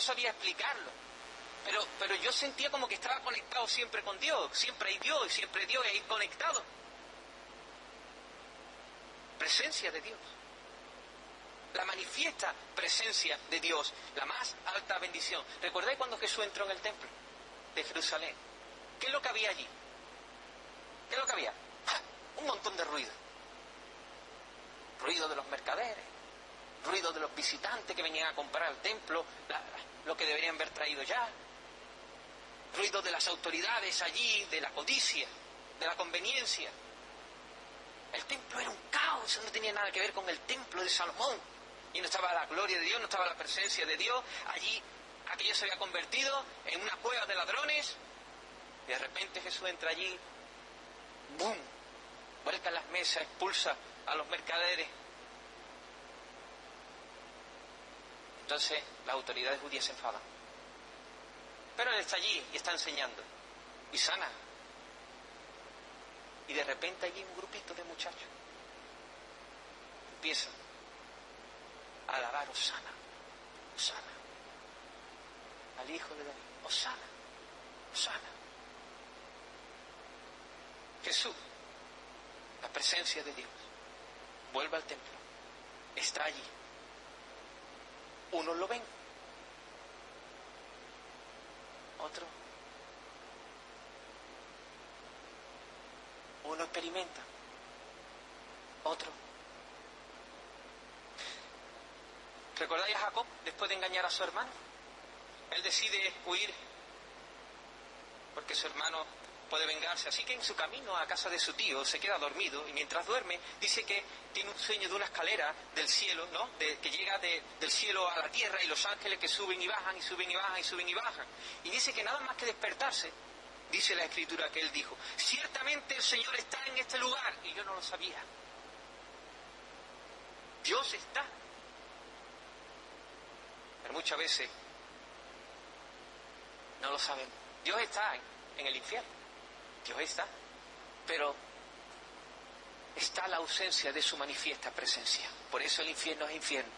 sabía explicarlo. Pero, pero yo sentía como que estaba conectado siempre con Dios, siempre hay Dios y siempre Dios ahí conectado. Presencia de Dios. La manifiesta presencia de Dios, la más alta bendición. ¿Recordáis cuando Jesús entró en el templo de Jerusalén? ¿Qué es lo que había allí? ¿Qué es lo que había? Un montón de ruido. Ruido de los mercaderes, ruido de los visitantes que venían a comprar al templo, lo que deberían haber traído ya, ruido de las autoridades allí, de la codicia, de la conveniencia. El templo era un caos, no tenía nada que ver con el templo de Salomón. Y no estaba la gloria de Dios, no estaba la presencia de Dios. Allí aquello se había convertido en una cueva de ladrones. Y de repente Jesús entra allí, ¡bum! Vuelca las mesas, expulsa a los mercaderes. Entonces las autoridades judías se enfadan. Pero él está allí y está enseñando. Y sana. Y de repente allí un grupito de muchachos empiezan a alabar Osana, Osana, al hijo de David, Osana, Osana. Jesús, la presencia de Dios, vuelve al templo, está allí. Unos lo ven, otro. Uno experimenta, otro. ¿Recordáis a Jacob después de engañar a su hermano? Él decide huir porque su hermano puede vengarse. Así que en su camino a casa de su tío se queda dormido y mientras duerme dice que tiene un sueño de una escalera del cielo, ¿no? Que llega del cielo a la tierra y los ángeles que suben y bajan y suben y bajan y suben y bajan. Y dice que nada más que despertarse, dice la escritura que él dijo, ciertamente el Señor está en este lugar y yo no lo sabía. Dios está. Pero muchas veces no lo sabemos. Dios está en el infierno. Está, pero está la ausencia de su manifiesta presencia. Por eso el infierno es infierno.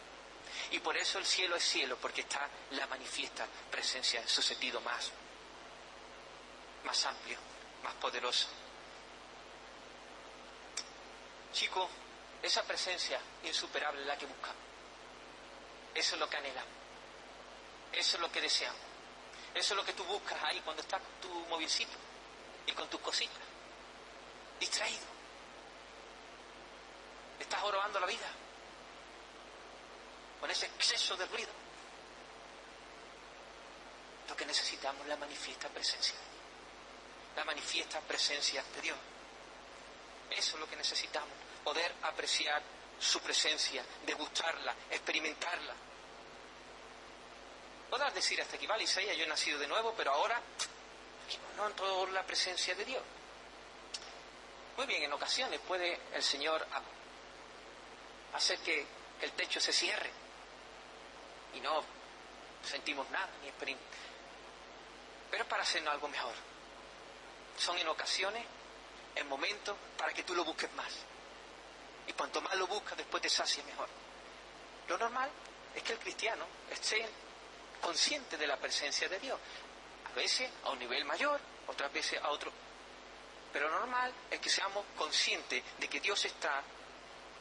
Y por eso el cielo es cielo, porque está la manifiesta presencia en su sentido más, más amplio, más poderoso. Chico, esa presencia insuperable es la que buscamos. Eso es lo que anhelamos. Eso es lo que deseamos. Eso es lo que tú buscas ahí cuando estás con tu movilcito y con tus cositas. Distraído. Estás jorobando la vida. Con ese exceso de ruido. Lo que necesitamos es la manifiesta presencia. La manifiesta presencia de Dios. Eso es lo que necesitamos. Poder apreciar su presencia, degustarla, experimentarla. Podrás decir hasta aquí, vale, yo he nacido de nuevo, pero ahora no en toda la presencia de Dios. Muy bien, en ocasiones puede el Señor hacer que el techo se cierre y no sentimos nada ni experimentamos. Pero es para hacernos algo mejor. Son en ocasiones, en momentos, para que tú lo busques más. Y cuanto más lo buscas, después te sacia mejor. Lo normal es que el cristiano esté consciente de la presencia de Dios. Veces a un nivel mayor, otras veces a otro. Pero normal es que seamos conscientes de que Dios está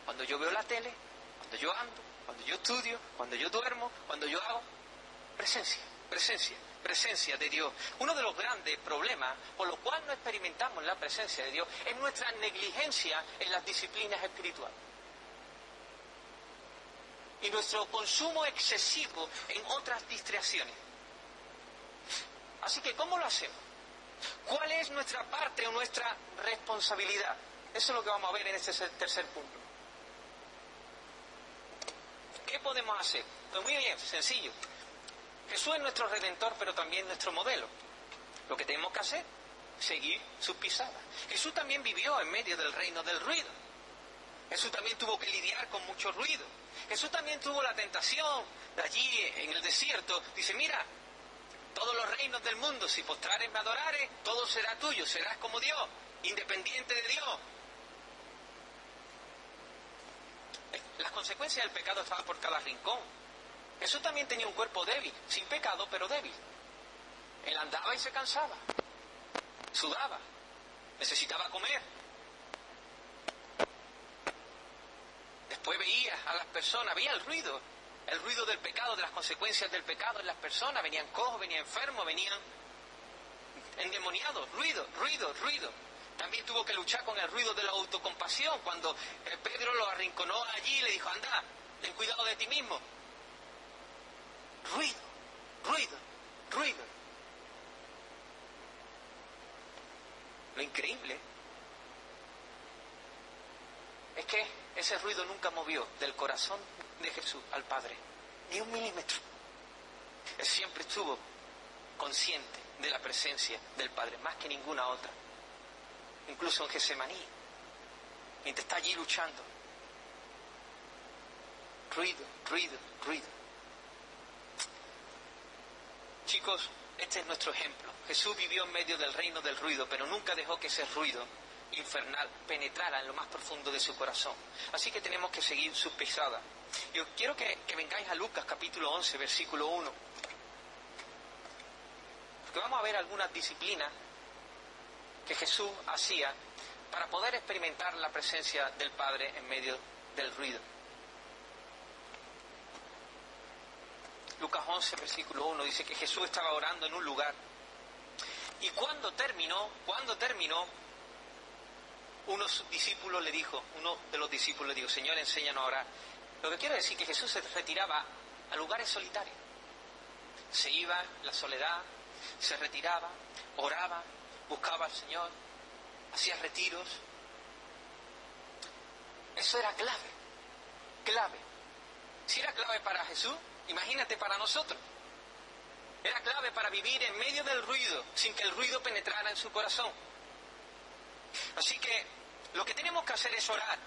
cuando yo veo la tele, cuando yo ando, cuando yo estudio, cuando yo duermo, cuando yo hago. Presencia, presencia, presencia de Dios. Uno de los grandes problemas por los cuales no experimentamos la presencia de Dios es nuestra negligencia en las disciplinas espirituales. Y nuestro consumo excesivo en otras distracciones. Así que, ¿cómo lo hacemos? ¿Cuál es nuestra parte o nuestra responsabilidad? Eso es lo que vamos a ver en este tercer punto. ¿Qué podemos hacer? Pues muy bien, sencillo. Jesús es nuestro redentor, pero también nuestro modelo. Lo que tenemos que hacer, seguir sus pisadas. Jesús también vivió en medio del reino del ruido. Jesús también tuvo que lidiar con mucho ruido. Jesús también tuvo la tentación de allí en el desierto. Dice, mira, todos los reinos del mundo, si postrares me adorares, todo será tuyo, serás como Dios, independiente de Dios. Las consecuencias del pecado estaban por cada rincón. Jesús también tenía un cuerpo débil, sin pecado, pero débil. Él andaba y se cansaba, sudaba, necesitaba comer. Después veía a las personas, veía el ruido, el ruido del pecado, de las consecuencias del pecado en las personas. Venían cojos, venían enfermos, venían endemoniados, ruido, ruido, ruido. También tuvo que luchar con el ruido de la autocompasión cuando eh, Pedro lo arrinconó allí y le dijo, anda, ten cuidado de ti mismo. Ruido, ruido, ruido. Lo increíble es que ese ruido nunca movió del corazón de Jesús al Padre, ni un milímetro. Él siempre estuvo consciente de la presencia del Padre, más que ninguna otra. Incluso en Gesemaní, mientras está allí luchando. Ruido, ruido, ruido. Chicos, este es nuestro ejemplo. Jesús vivió en medio del reino del ruido, pero nunca dejó que ese ruido infernal penetrara en lo más profundo de su corazón. Así que tenemos que seguir su pisada. Yo quiero que, que vengáis a Lucas capítulo 11, versículo 1. Porque vamos a ver algunas disciplinas que Jesús hacía para poder experimentar la presencia del Padre en medio del ruido. Lucas 11, versículo 1 dice que Jesús estaba orando en un lugar. Y cuando terminó, cuando terminó, uno de sus discípulos le dijo, uno de los discípulos le dijo, Señor, enséñanos a orar. Lo que quiero decir es que Jesús se retiraba a lugares solitarios. Se iba la soledad, se retiraba, oraba, buscaba al Señor, hacía retiros. Eso era clave, clave. Si era clave para Jesús, imagínate para nosotros. Era clave para vivir en medio del ruido, sin que el ruido penetrara en su corazón. Así que lo que tenemos que hacer es orar,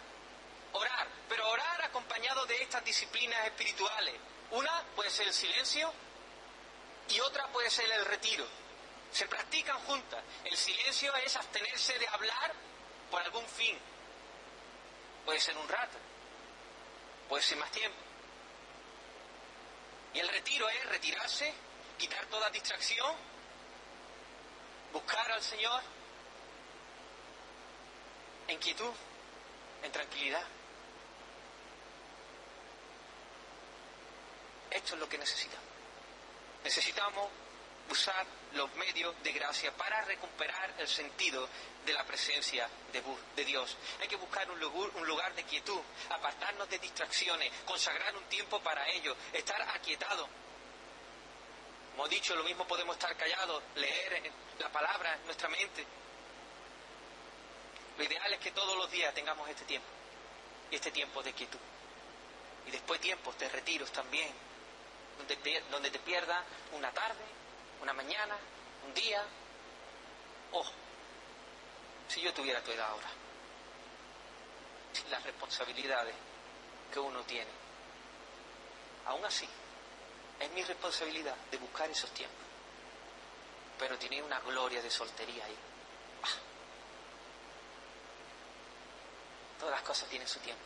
orar, pero orar acompañado de estas disciplinas espirituales. Una puede ser el silencio y otra puede ser el retiro. Se practican juntas. El silencio es abstenerse de hablar por algún fin. Puede ser un rato, puede ser más tiempo. Y el retiro es retirarse, quitar toda distracción, buscar al Señor en quietud, en tranquilidad. Esto es lo que necesitamos. Necesitamos usar los medios de gracia para recuperar el sentido de la presencia de, Dios. Hay que buscar un lugar, un lugar de quietud, apartarnos de distracciones, consagrar un tiempo para ello, estar aquietado. Como he dicho, lo mismo podemos estar callados, leer la palabra en nuestra mente, lo ideal es que todos los días tengamos este tiempo, y este tiempo de quietud. Y después tiempos de retiros también, donde, donde te pierdas una tarde, una mañana, un día. Ojo, si yo tuviera tu edad ahora, las responsabilidades que uno tiene, aún así, es mi responsabilidad de buscar esos tiempos. Pero tiene una gloria de soltería ahí. Todas las cosas tienen su tiempo.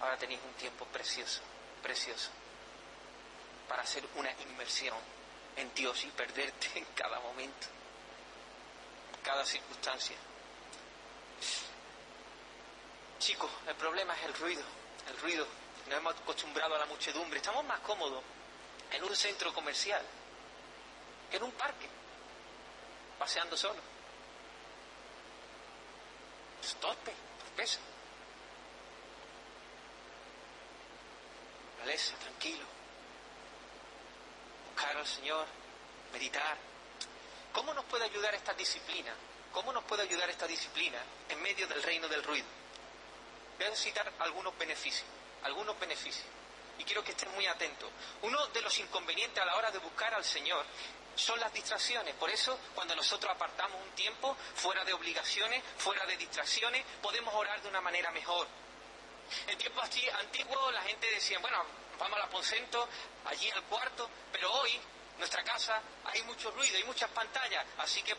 Ahora tenéis un tiempo precioso, precioso, para hacer una inmersión en Dios y perderte en cada momento, en cada circunstancia. Chicos, el problema es el ruido, el ruido. Nos hemos acostumbrado a la muchedumbre. Estamos más cómodos en un centro comercial que en un parque, paseando solo torpe, torpeza. Tranquilo. Buscar al Señor, meditar. ¿Cómo nos puede ayudar esta disciplina? ¿Cómo nos puede ayudar esta disciplina en medio del reino del ruido? Voy a citar algunos beneficios, algunos beneficios. Y quiero que estén muy atentos. Uno de los inconvenientes a la hora de buscar al Señor son las distracciones. Por eso, cuando nosotros apartamos un tiempo fuera de obligaciones, fuera de distracciones, podemos orar de una manera mejor. En tiempos antiguos la gente decía, bueno, vamos al aposento, allí al cuarto, pero hoy, nuestra casa, hay mucho ruido, hay muchas pantallas, así que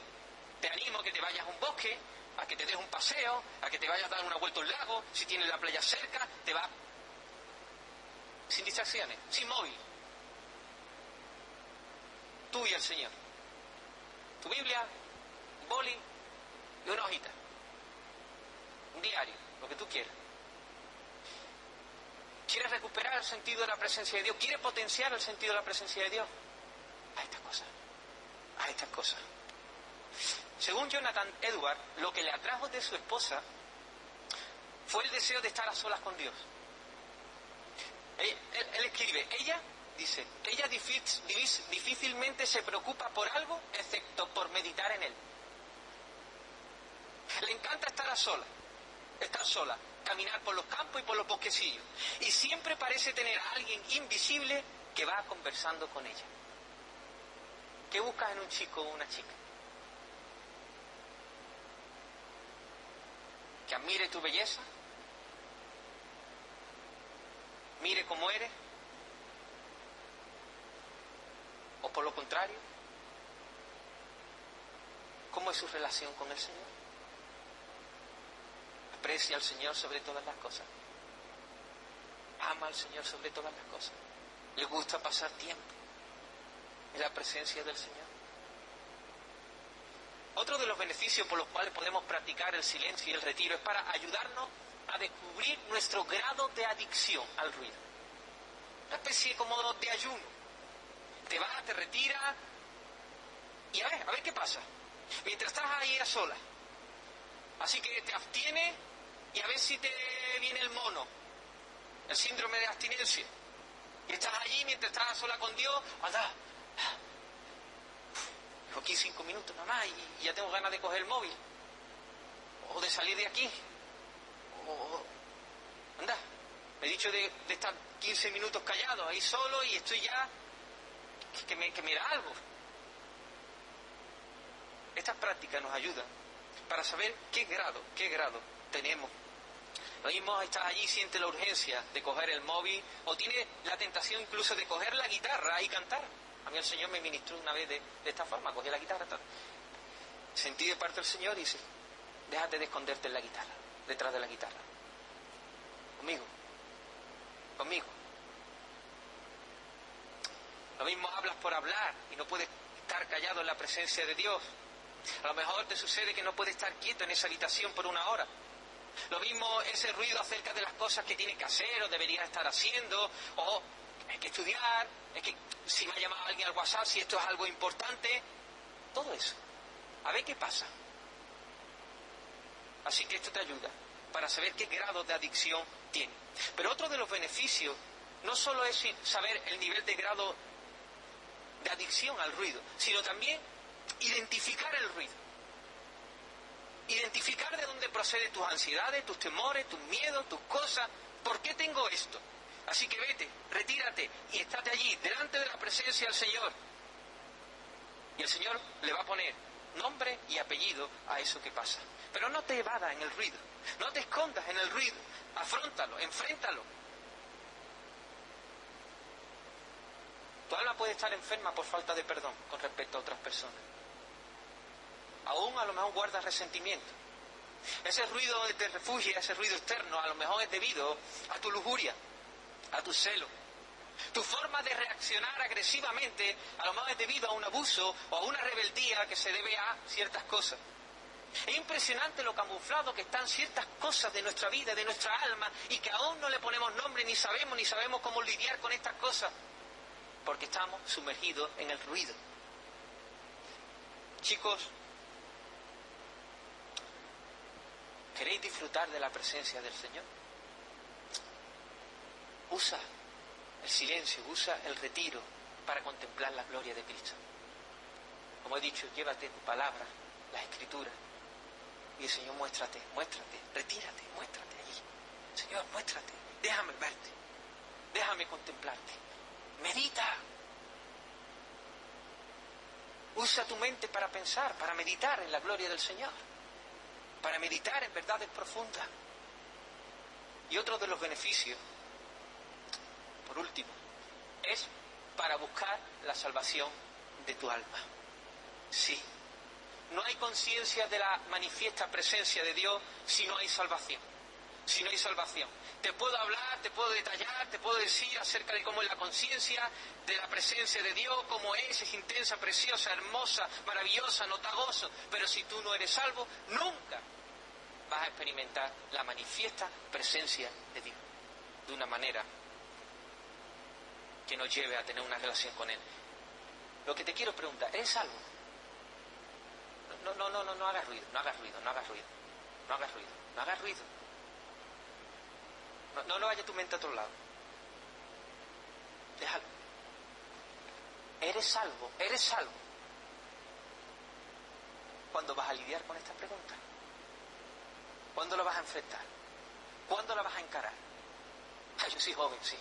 te animo a que te vayas a un bosque, a que te des un paseo, a que te vayas a dar una vuelta a un lago, si tienes la playa cerca, te va sin distracciones, sin móvil. Tú y el Señor. Tu Biblia, un boli y una hojita. Un diario, lo que tú quieras. ¿Quieres recuperar el sentido de la presencia de Dios? ¿Quieres potenciar el sentido de la presencia de Dios? A estas cosas. A estas cosas. Según Jonathan Edward, lo que le atrajo de su esposa fue el deseo de estar a solas con Dios. Él, escribe, ella, dice, ella difícilmente se preocupa por algo excepto por meditar en él. Le encanta estar a solas, estar sola, caminar por los campos y por los bosquecillos. Y siempre parece tener a alguien invisible que va conversando con ella. ¿Qué buscas en un chico o una chica? Que admire tu belleza, mire cómo eres, o por lo contrario, ¿cómo es su relación con el Señor? Aprecia al Señor sobre todas las cosas. Ama al Señor sobre todas las cosas. Le gusta pasar tiempo en la presencia del Señor. Otro de los beneficios por los cuales podemos practicar el silencio y el retiro es para ayudarnos a descubrir nuestro grado de adicción al ruido. Una especie como de ayuno. Te vas, te retiras y a ver, a ver qué pasa. Mientras estás ahí a sola. Así que te abstienes y a ver si te viene el mono, el síndrome de abstinencia. Y estás allí mientras estás sola con Dios, anda. Aquí cinco minutos nada más y ya tengo ganas de coger el móvil. O de salir de aquí. Anda, me he dicho de, estar 15 minutos callado ahí solo y estoy ya que me, que me da algo. Estas prácticas nos ayudan para saber qué grado, qué grado tenemos. Lo mismo estás allí, siente la urgencia de coger el móvil o tiene la tentación incluso de coger la guitarra y cantar. A mí el Señor me ministró una vez de, esta forma, cogí la guitarra. Sentí de parte del Señor y dice, déjate de esconderte en la guitarra detrás de la guitarra. Conmigo. Conmigo. Lo mismo hablas por hablar y no puedes estar callado en la presencia de Dios. A lo mejor te sucede que no puedes estar quieto en esa habitación por una hora. Lo mismo ese ruido acerca de las cosas que tienes que hacer o deberías estar haciendo, o hay que estudiar, es que si me ha llamado alguien al WhatsApp, si esto es algo importante, todo eso. A ver qué pasa. Así que esto te ayuda para saber qué grado de adicción tiene. Pero otro de los beneficios no solo es saber el nivel de grado de adicción al ruido, sino también identificar el ruido. Identificar de dónde proceden tus ansiedades, tus temores, tus miedos, tus cosas. ¿Por qué tengo esto? Así que vete, retírate y estate allí, delante de la presencia del Señor. Y el Señor le va a poner nombre y apellido a eso que pasa. Pero no te evadas en el ruido, no te escondas en el ruido, afrontalo, enfréntalo. Tu alma puede estar enferma por falta de perdón con respecto a otras personas. Aún a lo mejor guardas resentimiento. Ese ruido donde te refugias, ese ruido externo, a lo mejor es debido a tu lujuria, a tu celo, tu forma de reaccionar agresivamente a lo mejor es debido a un abuso o a una rebeldía que se debe a ciertas cosas. Es impresionante lo camuflado que están ciertas cosas de nuestra vida, de nuestra alma, y que aún no le ponemos nombre, ni sabemos, ni sabemos cómo lidiar con estas cosas, porque estamos sumergidos en el ruido. Chicos, ¿queréis disfrutar de la presencia del Señor? Usa el silencio, usa el retiro para contemplar la gloria de Cristo. Como he dicho, llévate tu palabra, la escritura, y el Señor, muéstrate, muéstrate, retírate, muéstrate allí. Señor, muéstrate, déjame verte, déjame contemplarte. Medita. Usa tu mente para pensar, para meditar en la gloria del Señor, para meditar en verdades profundas. Y otro de los beneficios por último, es para buscar la salvación de tu alma. Sí, no hay conciencia de la manifiesta presencia de Dios si no hay salvación. Si no hay salvación. Te puedo hablar, te puedo detallar, te puedo decir acerca de cómo es la conciencia, de la presencia de Dios, cómo es, es intensa, preciosa, hermosa, maravillosa, notagoso. Pero si tú no eres salvo, nunca vas a experimentar la manifiesta presencia de Dios de una manera que nos lleve a tener una relación con Él. Lo que te quiero preguntar, ¿eres salvo? No, no, no, no, no hagas ruido, no hagas ruido, no hagas ruido, no hagas ruido, no hagas ruido. No, no, vaya tu mente a otro lado. Déjalo. ¿Eres salvo? ¿Eres salvo? ¿Cuándo vas a lidiar con esta pregunta? ¿Cuándo la vas a enfrentar? ¿Cuándo la vas a encarar? Ah, yo soy joven, sí.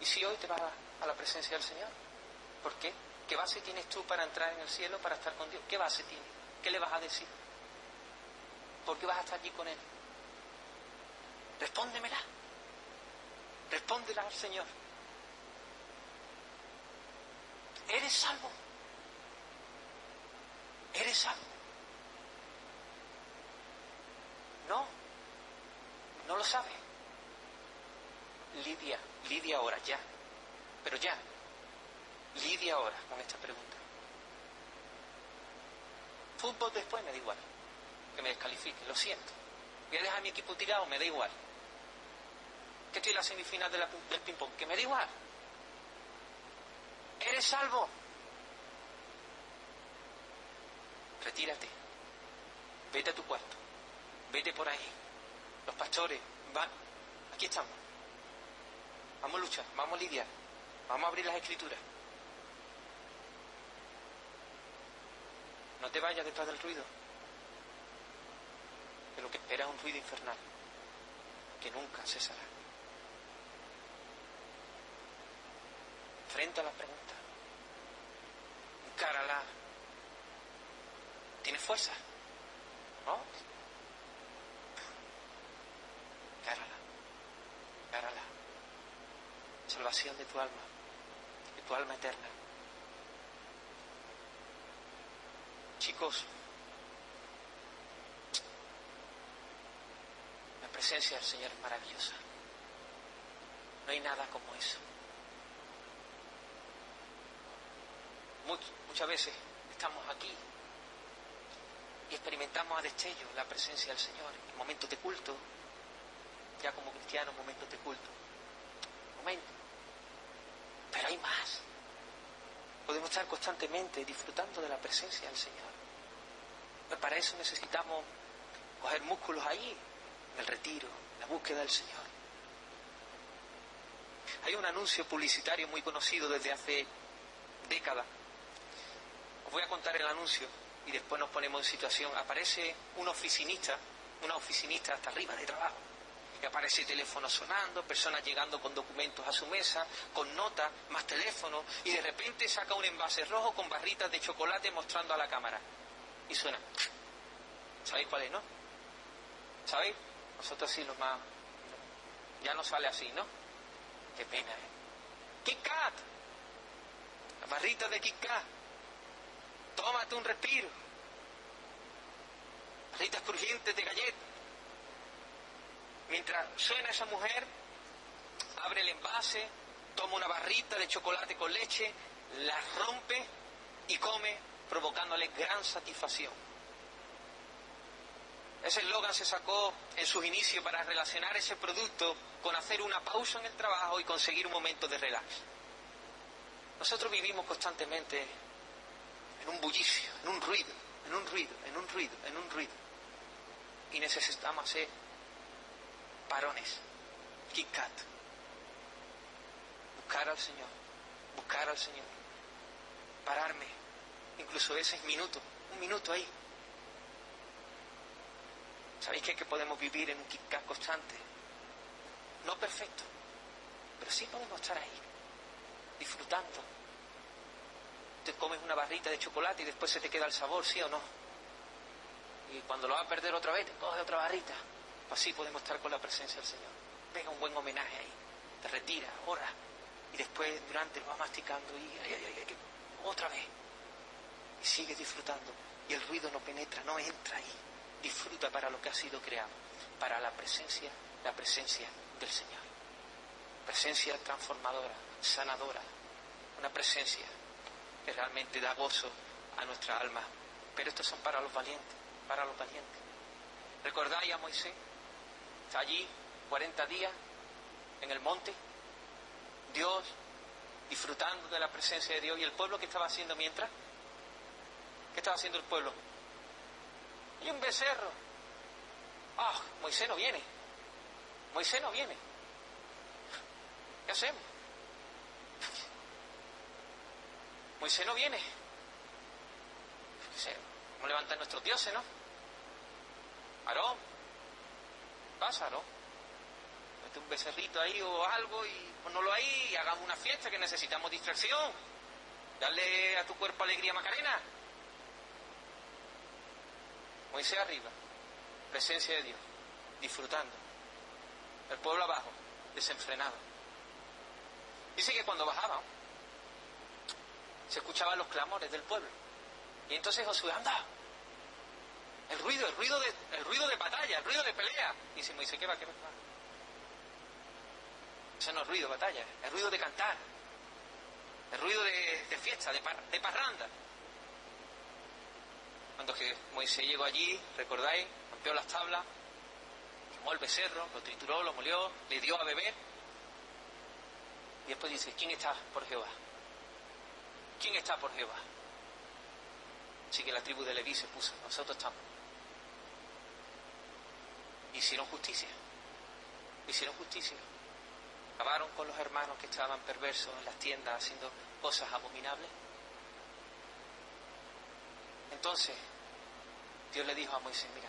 ¿Y si hoy te vas a la presencia del Señor? ¿Por qué? ¿Qué base tienes tú para entrar en el cielo, para estar con Dios? ¿Qué base tienes? ¿Qué le vas a decir? ¿Por qué vas a estar allí con Él? Respóndemela. Respóndela al Señor. ¿Eres salvo? ¿Eres salvo? No, no lo sabe. Lidia, Lidia ahora, ya. Pero ya. Lidia ahora con esta pregunta. Fútbol después me da igual. Que me descalifique, lo siento. Voy a dejar mi equipo tirado, me da igual. Que estoy en la semifinal del ping-pong, que me da igual. ¿Eres salvo? Retírate. Vete a tu cuarto. Vete por ahí. Los pastores van. Aquí estamos. Vamos a luchar, vamos a lidiar. Vamos a abrir las escrituras. No te vayas detrás del ruido. Que lo que espera es un ruido infernal. Que nunca cesará. Frente a la pregunta. Encárala. ¿Tienes ¿No? Encárala. Encárala. Salvación de tu alma. De tu alma eterna. Chicos, la presencia del Señor es maravillosa. No hay nada como eso. muchas veces estamos aquí y experimentamos a destello la presencia del Señor en momentos de culto, ya como cristianos, momentos de culto. Momento. Pero hay más. Podemos estar constantemente disfrutando de la presencia del Señor. Pero para eso necesitamos coger músculos ahí, en el retiro, la búsqueda del Señor. Hay un anuncio publicitario muy conocido desde hace décadas os voy a contar el anuncio y después nos ponemos en situación. Aparece un oficinista, una oficinista hasta arriba de trabajo. Y aparece teléfono sonando, personas llegando con documentos a su mesa, con notas, más teléfono, y de repente saca un envase rojo con barritas de chocolate mostrando a la cámara. Y suena. ¿Sabéis cuál es, no? ¿Sabéis? Nosotros sí los más... Ya no sale así, ¿no? Qué pena, ¿eh? Kit Kat. Barritas de Kit Kat tómate un respiro. Barritas crujientes de galleta. Mientras suena esa mujer, abre el envase, toma una barrita de chocolate con leche, la rompe y come, provocándole gran satisfacción. Ese eslogan se sacó en sus inicios para relacionar ese producto con hacer una pausa en el trabajo y conseguir un momento de relax. Nosotros vivimos constantemente en un bullicio, en un ruido, en un ruido, en un ruido, en un ruido. Y necesitamos hacer parones, Kit Kat. Buscar al Señor, buscar al Señor. Pararme, incluso ese minuto, un minuto ahí. ¿Sabéis que, que podemos vivir en un Kit Kat constante? No perfecto, pero sí podemos estar ahí, disfrutando, te comes una barrita de chocolate y después se te queda el sabor, ¿sí o no? Y cuando lo vas a perder otra vez, te coges otra barrita. Así podemos estar con la presencia del Señor. Venga un buen homenaje ahí. Te retira, ora. Y después durante lo vas masticando y ay, ay, ay, otra vez. Y sigues disfrutando. Y el ruido no penetra, no entra ahí. disfruta para lo que ha sido creado, para la presencia, la presencia del Señor. Presencia transformadora, sanadora, una presencia que realmente da gozo a nuestra alma. Pero estos son para los valientes, para los valientes. ¿Recordáis a Moisés? Está allí 40 días en el monte, Dios disfrutando de la presencia de Dios y el pueblo que estaba haciendo mientras. ¿Qué estaba haciendo el pueblo? Y un becerro. Ah, Moisés no viene. Moisés no viene. ¿Qué hacemos? Moisés no viene. Vamos a levantar nuestros dioses, ¿no? Aarón, pasa, ¿no? Mete un becerrito ahí o algo y ponlo ahí y hagamos una fiesta que necesitamos distracción. Dale a tu cuerpo alegría, Macarena. Moisés arriba, presencia de Dios, disfrutando. El pueblo abajo, desenfrenado. Dice que cuando bajaban, se escuchaban los clamores del pueblo. Y entonces Josué, anda, el ruido, el ruido de, el ruido de batalla, el ruido de pelea. Y dice Moisés, ¿qué va, qué va? Ese no es ruido de batalla, el ruido de cantar, el ruido de, fiesta, de, parranda. Cuando que Moisés llegó allí, recordáis, rompió las tablas, quemó el becerro, lo trituró, lo molió, le dio a beber. Y después dice, ¿quién está por Jehová? ¿Quién está por Jehová? Así que la tribu de Leví se puso, nosotros estamos. Hicieron justicia. Hicieron justicia. Acabaron con los hermanos que estaban perversos en las tiendas haciendo cosas abominables. Entonces, Dios le dijo a Moisés, mira,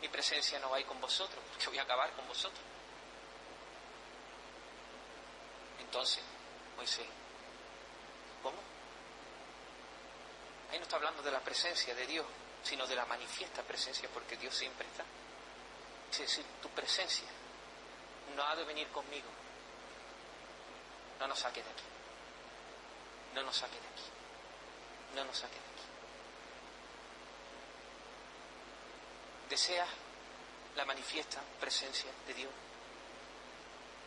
mi presencia no va a ir con vosotros, porque voy a acabar con vosotros. Entonces, Moisés, ¿cómo? Ahí no está hablando de la presencia de Dios, sino de la manifiesta presencia, porque Dios siempre está. Es decir, tu presencia no ha de venir conmigo. No nos saque de aquí. No nos saque de aquí. No nos saque de aquí. ¿Deseas la manifiesta presencia de Dios?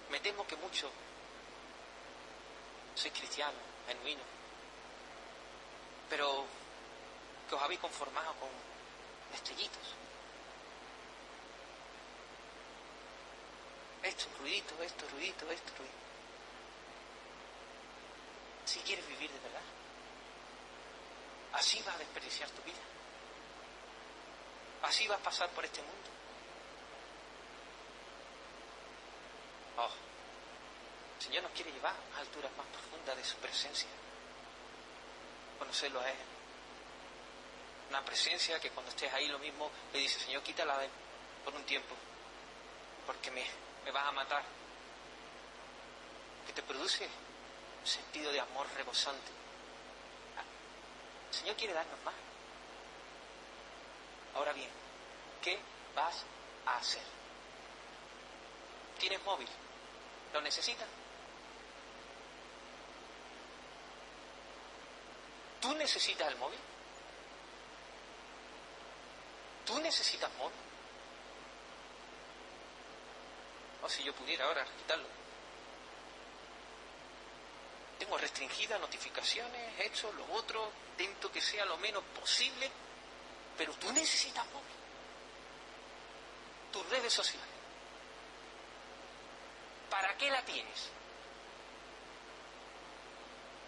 Me temo que muchos sois cristianos, genuinos, pero que os habéis conformado con estrellitos. Esto, ruidito, esto, ruidito, esto, ruidito. Si quieres vivir de verdad, así vas a desperdiciar tu vida. Así vas a pasar por este mundo. Oh, Señor nos quiere llevar a alturas más profundas de su presencia. Conocerlo a Él. Una presencia que cuando estés ahí lo mismo le dice, Señor, quítala de por un tiempo, porque me, me vas a matar. Que te produce un sentido de amor rebosante. El Señor quiere darnos más. Ahora bien, ¿qué vas a hacer? ¿Tienes móvil? ¿Lo necesitas? ¿Tú necesitas el móvil? ¿Tú necesitas móvil? O si yo pudiera ahora quitarlo. Tengo restringidas notificaciones, hecho lo otro, intento que sea lo menos posible, pero tú necesitas móvil. Tus redes sociales. ¿Para qué la tienes?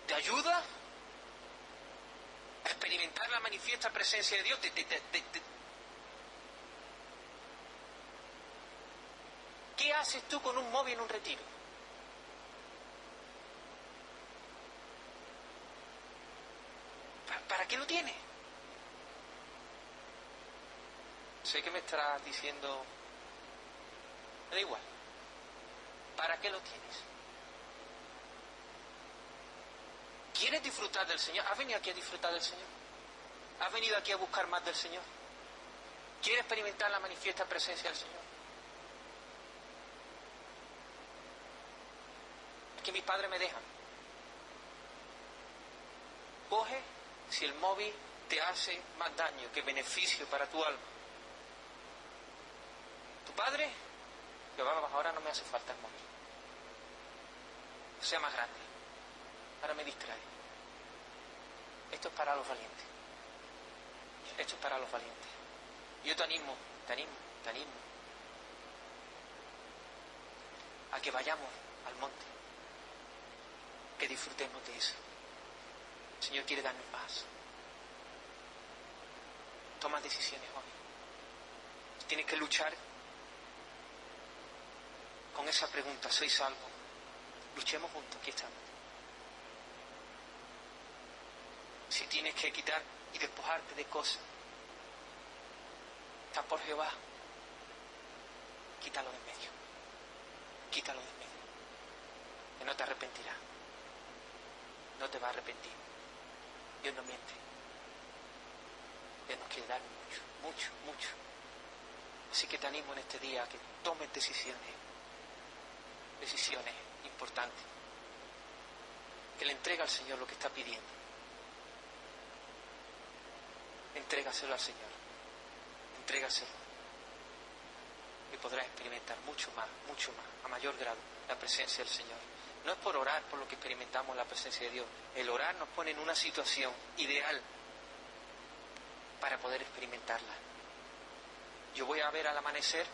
¿Te ayuda experimentar la manifiesta presencia de Dios? ¿Te, ¿Qué haces tú con un móvil en un retiro? ¿Para, qué lo tienes? Sé que me estarás diciendo, me da igual. ¿Para qué lo tienes? ¿Quieres disfrutar del Señor? ¿Has venido aquí a disfrutar del Señor? ¿Has venido aquí a buscar más del Señor? ¿Quieres experimentar la manifiesta presencia del Señor? Es que mis padres me dejan. Coge si el móvil te hace más daño que beneficio para tu alma. padre, Jehová, ahora no me hace falta el móvil. Sea más grande. Ahora me distrae. Esto es para los valientes. Esto es para los valientes. Yo te animo, te animo, te animo a que vayamos al monte, que disfrutemos de eso. El Señor quiere darnos paz. Toma decisiones hoy. Tienes que luchar con esa pregunta, ¿soy salvo? Luchemos juntos, aquí estamos. Si tienes que quitar y despojarte de cosas, está por Jehová, quítalo de medio. Quítalo de medio. Que no te arrepentirá. No te va a arrepentir. Dios no miente. Dios nos quiere dar mucho, mucho, mucho. Así que te animo en este día a que tomes decisiones, decisiones importantes. Que le entregue al Señor lo que está pidiendo. Entrégaselo al Señor. Entrégaselo. Y podrás experimentar mucho más, mucho más, a mayor grado, la presencia del Señor. No es por orar por lo que experimentamos la presencia de Dios. El orar nos pone en una situación ideal para poder experimentarla. Yo voy a ver al amanecer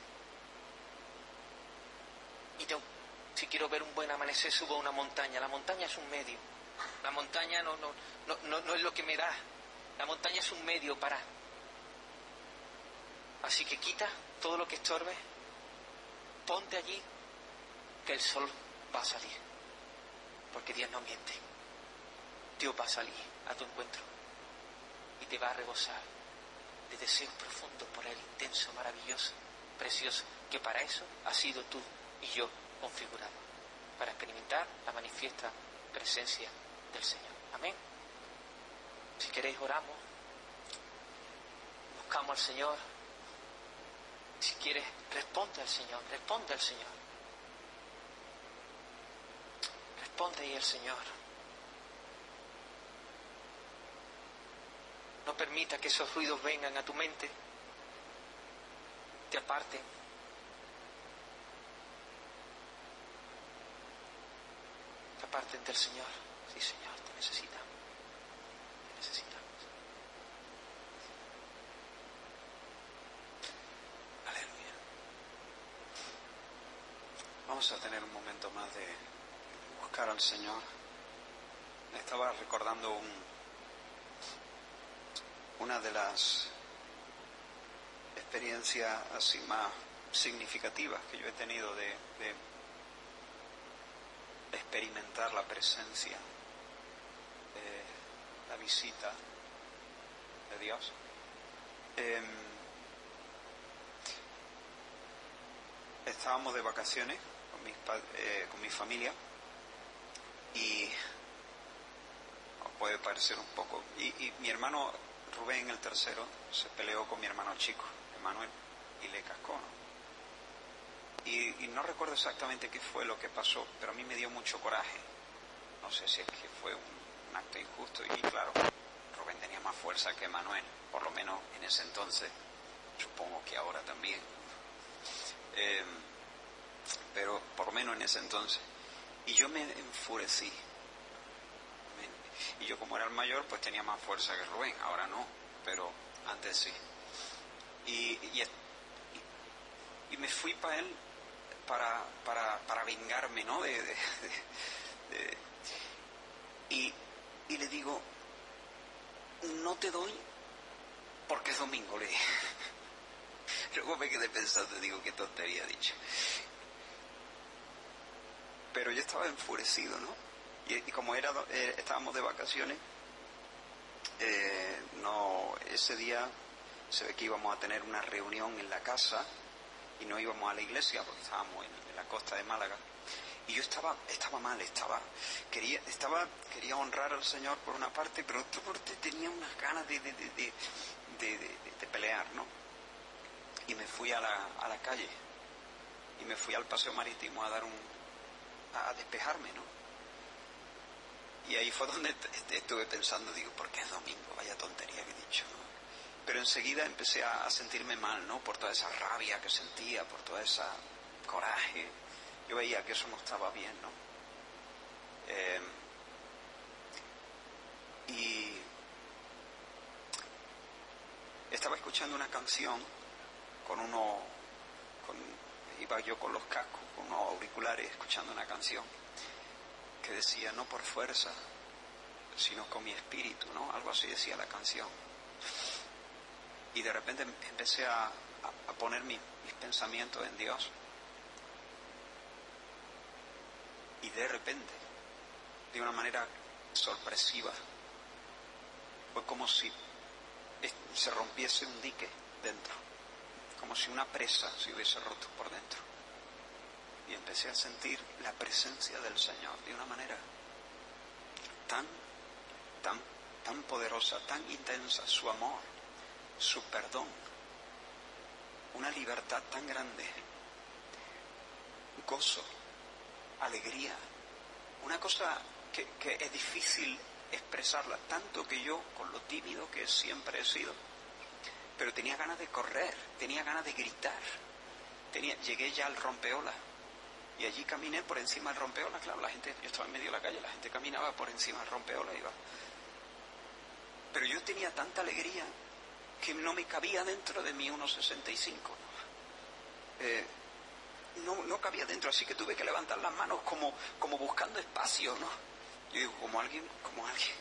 y si quiero ver un buen amanecer subo a una montaña. La montaña es un medio. La montaña no, no, no, no es lo que me da. La montaña es un medio para. Así que quita todo lo que estorbe, ponte allí, que el sol va a salir. Porque Dios no miente. Dios va a salir a tu encuentro y te va a rebosar de deseos profundos por el intenso, maravilloso, precioso, que para eso ha sido tú y yo configurado, para experimentar la manifiesta presencia del Señor. Amén. Si queréis oramos, buscamos al Señor. Si quieres, responde al Señor, responde al Señor. Responde ahí al Señor. No permita que esos ruidos vengan a tu mente, te aparten. Te aparten del Señor. Sí, Señor, te necesitamos. Necesitamos. Aleluya. Vamos a tener un momento más de buscar al Señor. Estaba recordando un, una de las experiencias así más significativas que yo he tenido de, experimentar la presencia, la visita de Dios. Em, estábamos de vacaciones con, mis, eh, con mi familia y puede parecer un poco. y mi hermano Rubén, el tercero, se peleó con mi hermano chico, Emanuel, y le cascó. Y, no recuerdo exactamente qué fue lo que pasó, pero a mí me dio mucho coraje. No sé si es que fue un, acto injusto y claro, Rubén tenía más fuerza que Emanuel, por lo menos en ese entonces, supongo que ahora también. Em, pero por lo menos en ese entonces. Y yo me enfurecí, y yo como era el mayor, pues tenía más fuerza que Rubén, ahora no, pero antes sí. Y, y, me fui para él para, para, para vengarme, ¿no? De, y, y le digo, no te doy porque es domingo, le. Luego me quedé pensando, digo, qué tontería he dicho. Pero yo estaba enfurecido, ¿no? Y, como era, eh, estábamos de vacaciones, eh, no, ese día se ve que íbamos a tener una reunión en la casa y no íbamos a la iglesia porque estábamos en, la costa de Málaga. Y yo estaba, estaba mal, estaba, quería, estaba, quería honrar al Señor por una parte, pero otra parte tenía unas ganas de, de, de, pelear, ¿no? Y me fui a la, a la calle y me fui al paseo marítimo a dar un, a despejarme, ¿no? Y ahí fue donde estuve pensando, digo, ¿por qué es domingo? Vaya tontería que he dicho. pero enseguida empecé a, sentirme mal, ¿no? Por toda esa rabia que sentía, por toda esa coraje. Yo veía que eso no estaba bien, ¿no? Eh, y estaba escuchando una canción con uno, iba yo con los cascos, con unos auriculares, escuchando una canción que decía, no por fuerza, sino con mi espíritu, ¿no? Algo así decía la canción. Y de repente empecé a, poner mis pensamientos en Dios. Y de repente, de una manera sorpresiva, fue como si se rompiese un dique dentro, como si una presa se hubiese roto por dentro. Y empecé a sentir la presencia del Señor de una manera tan, tan, tan poderosa, tan intensa, su amor, su perdón, una libertad tan grande, gozo, alegría, una cosa que, es difícil expresarla, tanto que yo, con lo tímido que siempre he sido, pero tenía ganas de correr, tenía ganas de gritar. Tenía, llegué ya al rompeola y allí caminé por encima del rompeola, claro, la gente, yo estaba en medio de la calle, la gente caminaba por encima del rompeola, iba. Pero yo tenía tanta alegría que no me cabía dentro de mi 1,65. Eh, no, no cabía dentro, así que tuve que levantar las manos como, como buscando espacio, ¿no? Yo digo, como alguien, como alguien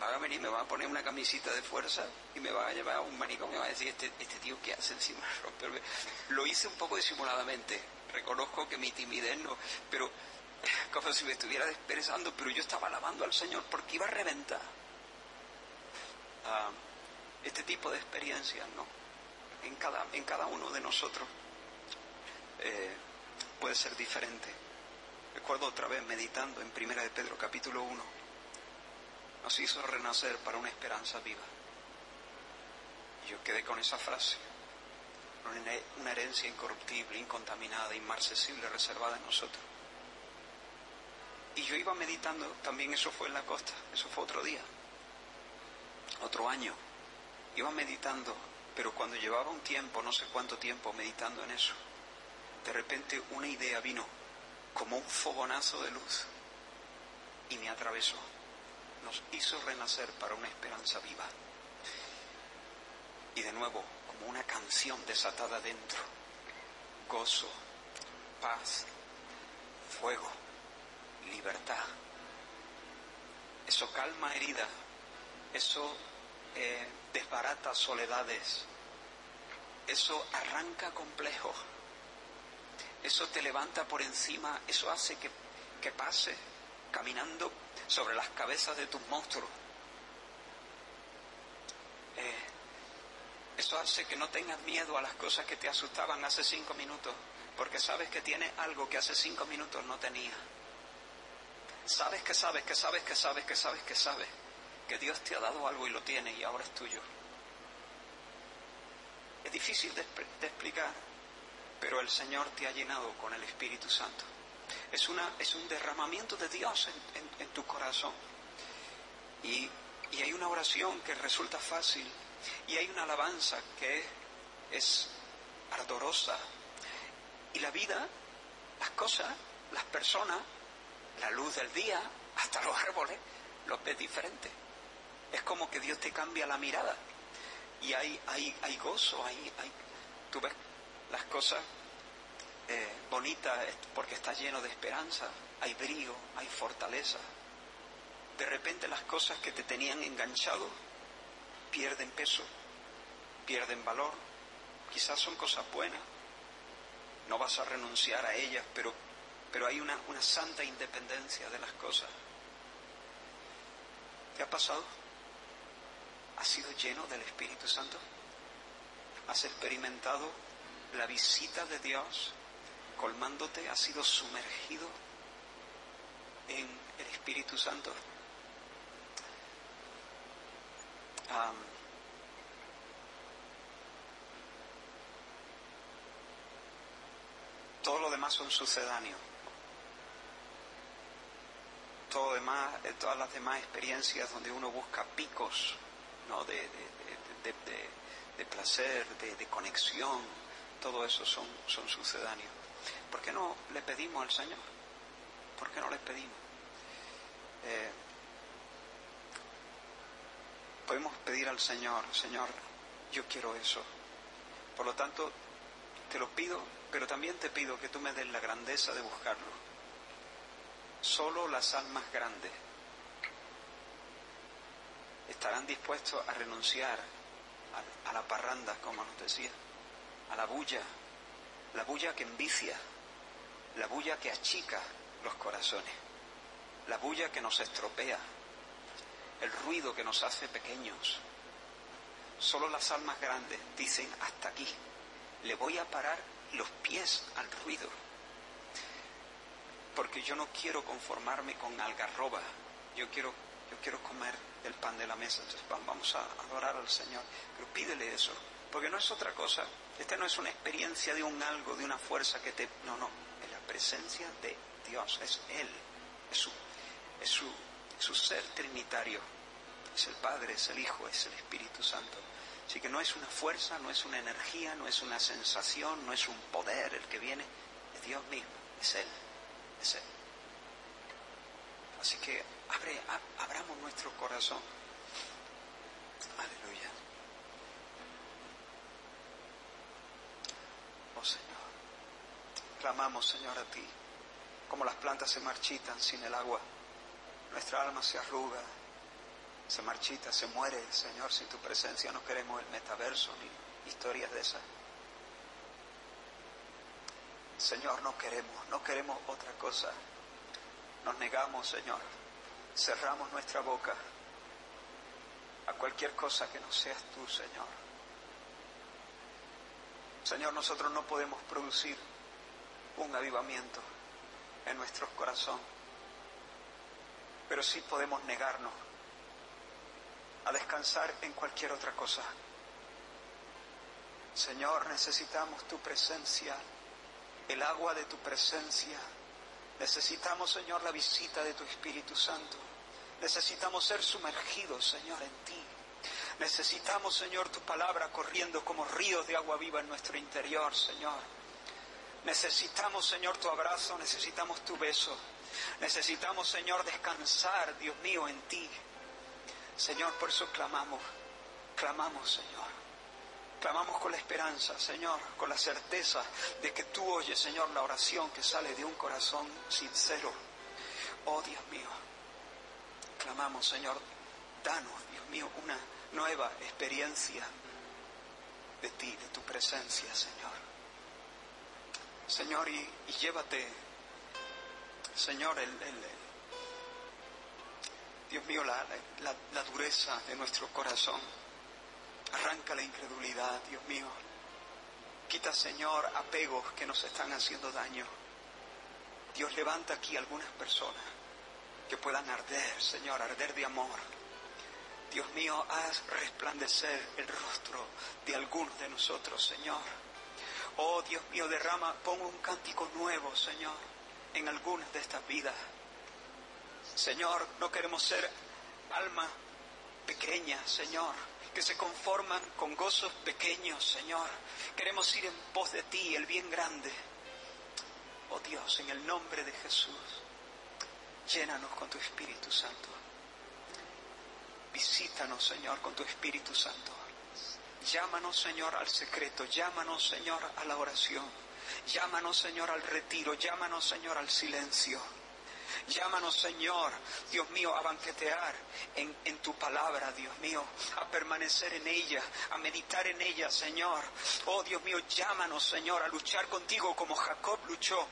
va a venir, me va a poner una camisita de fuerza y me va a llevar a un manicomio me va a decir, este, este tío, ¿qué hace encima romperme? Lo hice un poco disimuladamente, reconozco que mi timidez no, pero como si me estuviera desperezando, pero yo estaba alabando al Señor porque iba a reventar. Ah, este tipo de experiencias, ¿no? En cada, en cada uno de nosotros eh, puede ser diferente. Recuerdo otra vez meditando en Primera de Pedro capítulo 1. Nos hizo renacer para una esperanza viva. Y yo quedé con esa frase. Una herencia incorruptible, incontaminada, inmarcesible, reservada en nosotros. Y yo iba meditando, también eso fue en la costa, eso fue otro día, otro año. Iba meditando, pero cuando llevaba un tiempo, no sé cuánto tiempo meditando en eso, de repente una idea vino como un fogonazo de luz y me atravesó. Nos hizo renacer para una esperanza viva. Y de nuevo, como una canción desatada dentro, gozo, paz, fuego, libertad. Eso calma heridas, eso eh, desbarata soledades, eso arranca complejos eso te levanta por encima, eso hace que, pase caminando sobre las cabezas de tus monstruos. Eh, eso hace que no tengas miedo a las cosas que te asustaban hace cinco minutos, porque sabes que tienes algo que hace cinco minutos no tenía. Sabes que sabes, que sabes, que sabes, que sabes, que sabes, que Dios te ha dado algo y lo tiene y ahora es tuyo. Es difícil de explicar, pero el Señor te ha llenado con el Espíritu Santo. Es, una, es un derramamiento de Dios en, tu corazón. Y, hay una oración que resulta fácil y hay una alabanza que es ardorosa. Y la vida, las cosas, las personas, la luz del día, hasta los árboles, los ves diferentes. Es como que Dios te cambia la mirada. Y hay, hay, hay gozo, hay, hay, las cosas eh, bonitas porque está lleno de esperanza, hay brío, hay fortaleza. De repente las cosas que te tenían enganchado pierden peso, pierden valor. Quizás son cosas buenas, no vas a renunciar a ellas, pero, pero hay una, una santa independencia de las cosas. ¿Te ha pasado? ¿Has sido lleno del Espíritu Santo? ¿Has experimentado la visita de Dios colmándote, has sido sumergido en el Espíritu Santo. todo lo demás son sucedáneos. Todo demás, eh, todas las demás experiencias donde uno busca picos ¿no? de, de, placer, de, conexión, todo eso son, sucedáneos. ¿Por qué no le pedimos al Señor? ¿Por qué no le pedimos? Eh, podemos pedir al Señor, Señor, yo quiero eso. Por lo tanto, te lo pido, pero también te pido que tú me des la grandeza de buscarlo. Solo las almas grandes estarán dispuestos a renunciar a, la parranda, como nos decía, a la bulla, la bulla que envicia, la bulla que achica los corazones, la bulla que nos estropea, el ruido que nos hace pequeños. Solo las almas grandes dicen hasta aquí, le voy a parar los pies al ruido, porque yo no quiero conformarme con algarroba, yo quiero, yo quiero comer el pan de la mesa, entonces vamos a adorar al Señor, pero pídele eso, porque no es otra cosa, esta no es una experiencia de un algo, de una fuerza que te... No, no, es la presencia de Dios, es Él, es su, es su, su ser trinitario, es el Padre, es el Hijo, es el Espíritu Santo. Así que no es una fuerza, no es una energía, no es una sensación, no es un poder el que viene, es Dios mismo, es Él, es Él. Así que abre, abramos nuestro corazón. Aleluya. Oh Señor, clamamos Señor a ti, como las plantas se marchitan sin el agua, nuestra alma se arruga, se marchita, se muere, Señor, sin tu presencia no queremos el metaverso ni historias de esas. Señor, no queremos, no queremos otra cosa. Nos negamos, Señor. Cerramos nuestra boca a cualquier cosa que no seas tú, Señor. Señor, nosotros no podemos producir un avivamiento en nuestro corazón, pero sí podemos negarnos a descansar en cualquier otra cosa. Señor, necesitamos tu presencia, el agua de tu presencia. Necesitamos, Señor, la visita de tu Espíritu Santo. Necesitamos ser sumergidos, Señor, en ti. Necesitamos, Señor, tu palabra corriendo como ríos de agua viva en nuestro interior, Señor. Necesitamos, Señor, tu abrazo, necesitamos tu beso. Necesitamos, Señor, descansar, Dios mío, en ti. Señor, por eso clamamos, clamamos, Señor. Clamamos con la esperanza, Señor, con la certeza de que tú oyes, Señor, la oración que sale de un corazón sincero. Oh Dios mío, clamamos, Señor, danos, Dios mío, una nueva experiencia de ti, de tu presencia, Señor. Señor, y, llévate, Señor, el, Dios mío, la, la, dureza de nuestro corazón. Arranca la incredulidad, Dios mío. Quita, Señor, apegos que nos están haciendo daño. Dios levanta aquí algunas personas que puedan arder, Señor, arder de amor. Dios mío, haz resplandecer el rostro de algunos de nosotros, Señor. Oh Dios mío, derrama, pon un cántico nuevo, Señor, en algunas de estas vidas. Señor, no queremos ser almas pequeñas, Señor, que se conforman con gozos pequeños, Señor. Queremos ir en pos de ti, el bien grande. Oh Dios, en el nombre de Jesús, llénanos con tu Espíritu Santo. Visítanos, Señor, con tu Espíritu Santo. Llámanos, Señor, al secreto. Llámanos, Señor, a la oración. Llámanos, Señor, al retiro. Llámanos, Señor, al silencio. Llámanos, Señor, Dios mío, a banquetear en, en, tu palabra, Dios mío, a permanecer en ella, a meditar en ella, Señor. Oh, Dios mío, llámanos, Señor, a luchar contigo como Jacob luchó,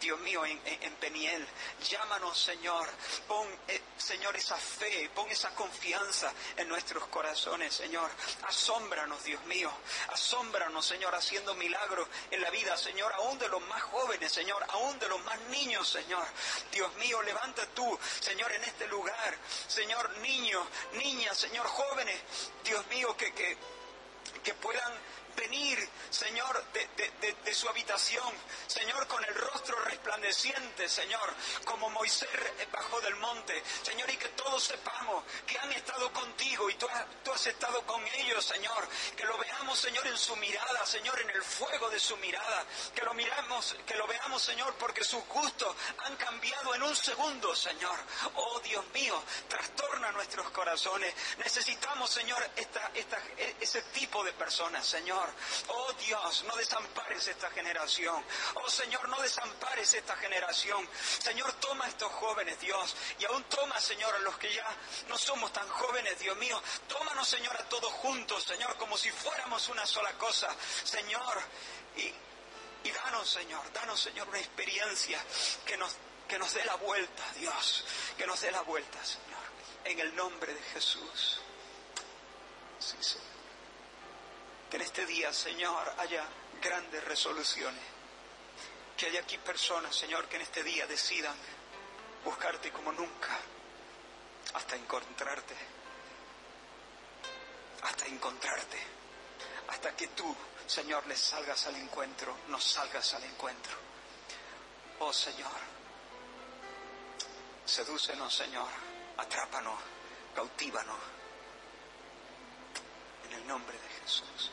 Dios mío, en, en, Peniel. Llámanos, Señor. Pon, eh, Señor, esa fe, pon esa confianza en nuestros corazones, Señor. Asómbranos, Dios mío. Asómbranos, Señor, haciendo milagros en la vida, Señor, aún de los más jóvenes, Señor, aún de los más niños, Señor. Dios mío, levanta tú, Señor, en este lugar, Señor, niños, niñas, Señor, jóvenes, Dios mío, que, que, que puedan venir, Señor, de, su habitación, Señor, con el rostro resplandeciente, Señor, como Moisés bajó del monte, Señor, y que todos sepamos que han estado contigo y tú has, tú has estado con ellos, Señor, que lo veamos, Señor, en su mirada, Señor, en el fuego de su mirada, que lo miramos, que lo veamos, Señor, porque sus gustos han cambiado en un segundo, Señor. Oh Dios mío, trastorna nuestros corazones. Necesitamos, Señor, esta, esta, ese tipo de personas, Señor. Oh Dios, no desampares esta generación. Oh Señor, no desampares esta generación. Señor, toma a estos jóvenes, Dios, y aún toma, Señor, a los que ya no somos tan jóvenes, Dios mío. Tómanos, Señor, a todos juntos, Señor, como si fuéramos una sola cosa, Señor. Y, y danos, Señor, danos, Señor, una experiencia que nos, que nos dé la vuelta, Dios, que nos dé la vuelta, Señor, en el nombre de Jesús. Sí, Señor. En este día, Señor, haya grandes resoluciones. Que haya aquí personas, Señor, que en este día decidan buscarte como nunca, hasta encontrarte, hasta encontrarte, hasta que tú, Señor, les salgas al encuentro, nos salgas al encuentro. Oh Señor, sedúcenos, Señor, atrápanos, cautívanos, en el nombre de Jesús.